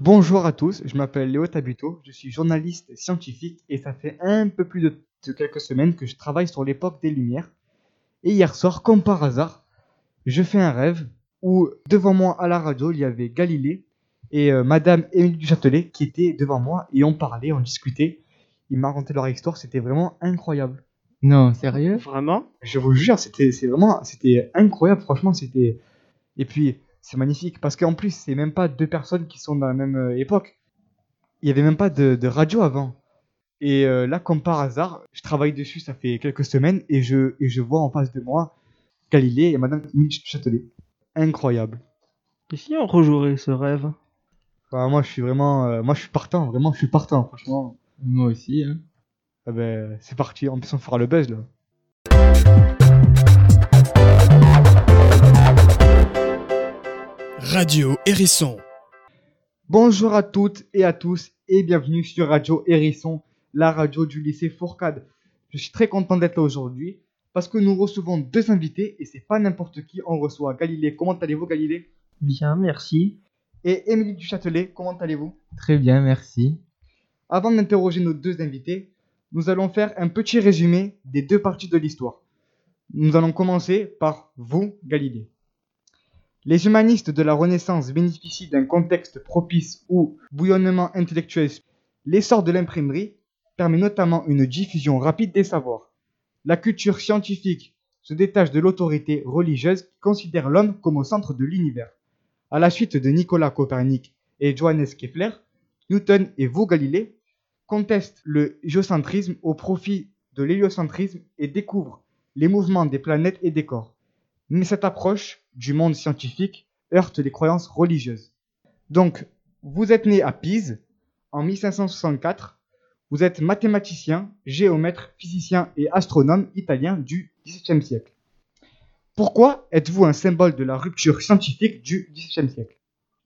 Bonjour à tous, je m'appelle Léo Tabuto, je suis journaliste scientifique et ça fait un peu plus de, de quelques semaines que je travaille sur l'époque des Lumières. Et hier soir, comme par hasard, je fais un rêve où devant moi à la radio il y avait Galilée et euh, Madame Émilie du Châtelet qui étaient devant moi et on parlait, on discutait. Ils m'ont raconté leur histoire, c'était vraiment incroyable. Non, sérieux? Vraiment? Je vous jure, c'était c'est vraiment c'était incroyable, franchement, c'était et puis c'est magnifique parce qu'en plus, c'est même pas deux personnes qui sont dans la même euh, époque. Il y avait même pas de, de radio avant. Et euh, là, comme par hasard, je travaille dessus, ça fait quelques semaines et je et je vois en face de moi Galilée et Madame du Châtelet. Incroyable. Et si on rejouerait ce rêve? Enfin, moi, je suis vraiment, euh, moi, je suis partant, vraiment, je suis partant, franchement. Moi aussi. Hein. Ah ben, c'est parti, en plus, on fera le buzz là. Radio Hérisson. Bonjour à toutes et à tous et bienvenue sur Radio Hérisson, la radio du lycée Fourcade. Je suis très content d'être là aujourd'hui parce que nous recevons deux invités et c'est pas n'importe qui, on reçoit Galilée. Comment allez-vous Galilée? Bien, merci. Et Émilie du Châtelet, comment allez-vous? Très bien, merci. Avant d'interroger nos deux invités, nous allons faire un petit résumé des deux parties de l'histoire. Nous allons commencer par vous, Galilée. Les humanistes de la Renaissance bénéficient d'un contexte propice où bouillonnement intellectuel, l'essor de l'imprimerie permet notamment une diffusion rapide des savoirs. La culture scientifique se détache de l'autorité religieuse qui considère l'homme comme au centre de l'univers. À la suite de Nicolas Copernic et Johannes Kepler, Newton et vous, Galilée, contestent le géocentrisme au profit de l'héliocentrisme et découvrent les mouvements des planètes et des corps. Mais cette approche du monde scientifique heurte les croyances religieuses. Donc, vous êtes né à Pise en 1564. Vous êtes mathématicien, géomètre, physicien et astronome italien du XVIIe siècle. Pourquoi êtes-vous un symbole de la rupture scientifique du XVIIe siècle?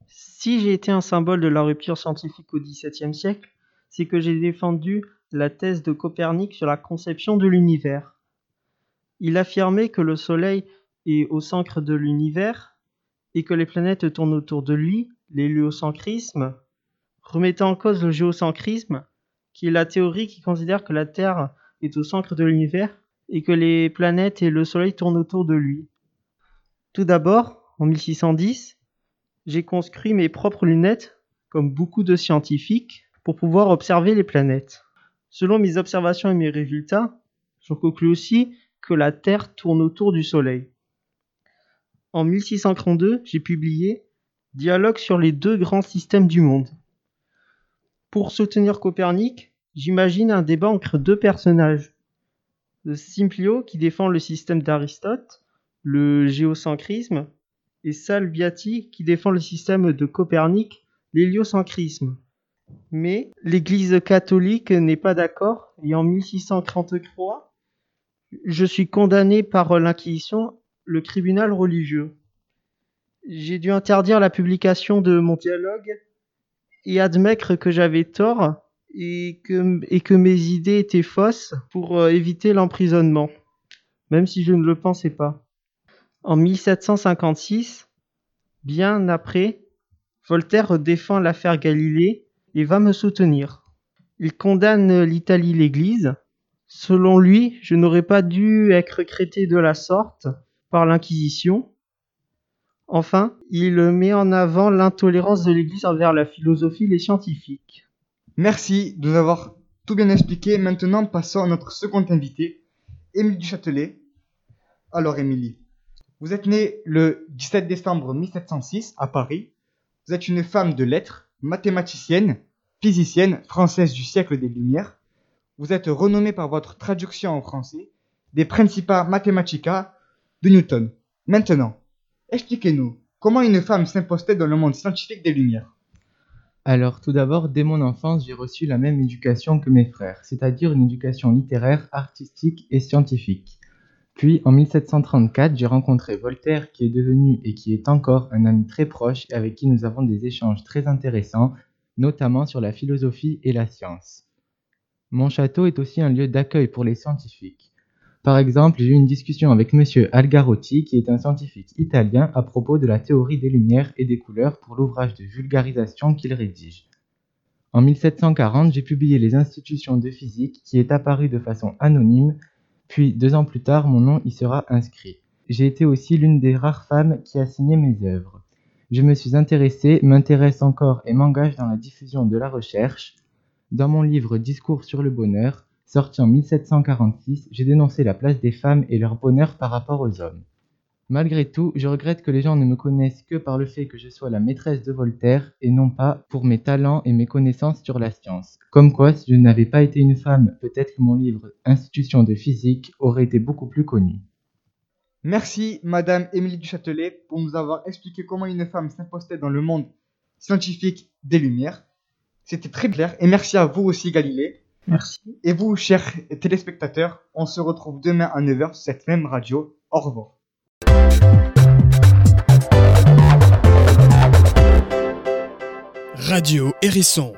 Si j'ai été un symbole de la rupture scientifique au XVIIe siècle, c'est que j'ai défendu la thèse de Copernic sur la conception de l'univers. Il affirmait que le Soleil est au centre de l'univers et que les planètes tournent autour de lui, l'héliocentrisme, remettant en cause le géocentrisme, qui est la théorie qui considère que la Terre est au centre de l'univers et que les planètes et le Soleil tournent autour de lui. Tout d'abord, en 1610, j'ai construit mes propres lunettes, comme beaucoup de scientifiques, pour pouvoir observer les planètes. Selon mes observations et mes résultats, j'en conclus aussi que la Terre tourne autour du Soleil. En 1632, j'ai publié Dialogue sur les deux grands systèmes du monde. Pour soutenir Copernic, j'imagine un débat entre deux personnages. Le Simplio qui défend le système d'Aristote, le géocentrisme, et Salviati qui défend le système de Copernic, l'héliocentrisme. Mais l'Église catholique n'est pas d'accord et en 1633, je suis condamné par l'Inquisition, le tribunal religieux. J'ai dû interdire la publication de mon dialogue et admettre que j'avais tort et que, mes idées étaient fausses pour euh, éviter l'emprisonnement, même si je ne le pensais pas. En 1756, bien après, Voltaire défend l'affaire Galilée et va me soutenir. Il condamne l'Italie l'Église. Selon lui, je n'aurais pas dû être traité de la sorte par l'Inquisition. Enfin, il met en avant l'intolérance de l'Église envers la philosophie et les scientifiques. Merci de nous avoir tout bien expliqué. Maintenant, passons à notre second invité, Émilie du Châtelet. Alors, Émilie, vous êtes née le 17 décembre 1706 à Paris. Vous êtes une femme de lettres, mathématicienne, physicienne française du siècle des Lumières. Vous êtes renommée par votre traduction en français des Principia Mathematica de Newton. Maintenant, expliquez-nous comment une femme s'impose-t-elle dans le monde scientifique des Lumières Alors, tout d'abord, dès mon enfance, j'ai reçu la même éducation que mes frères, c'est-à-dire une éducation littéraire, artistique et scientifique. Puis, en 1734, j'ai rencontré Voltaire, qui est devenu et qui est encore un ami très proche et avec qui nous avons des échanges très intéressants, notamment sur la philosophie et la science. Mon château est aussi un lieu d'accueil pour les scientifiques. Par exemple, j'ai eu une discussion avec monsieur Algarotti, qui est un scientifique italien, à propos de la théorie des lumières et des couleurs pour l'ouvrage de vulgarisation qu'il rédige. En 1740, j'ai publié Les institutions de physique, qui est apparu de façon anonyme, puis deux ans plus tard, mon nom y sera inscrit. J'ai été aussi l'une des rares femmes qui a signé mes œuvres. Je me suis intéressé, m'intéresse encore et m'engage dans la diffusion de la recherche. Dans mon livre Discours sur le bonheur, sorti en 1746, j'ai dénoncé la place des femmes et leur bonheur par rapport aux hommes. Malgré tout, je regrette que les gens ne me connaissent que par le fait que je sois la maîtresse de Voltaire et non pas pour mes talents et mes connaissances sur la science. Comme quoi, si je n'avais pas été une femme, peut-être que mon livre Institution de physique aurait été beaucoup plus connu. Merci, Madame Émilie Duchâtelet, pour nous avoir expliqué comment une femme s'impostait dans le monde scientifique des Lumières. C'était très clair, et merci à vous aussi, Galilée. Merci. Et vous, chers téléspectateurs, on se retrouve demain à 9h sur cette même radio. Au revoir. Radio Hérisson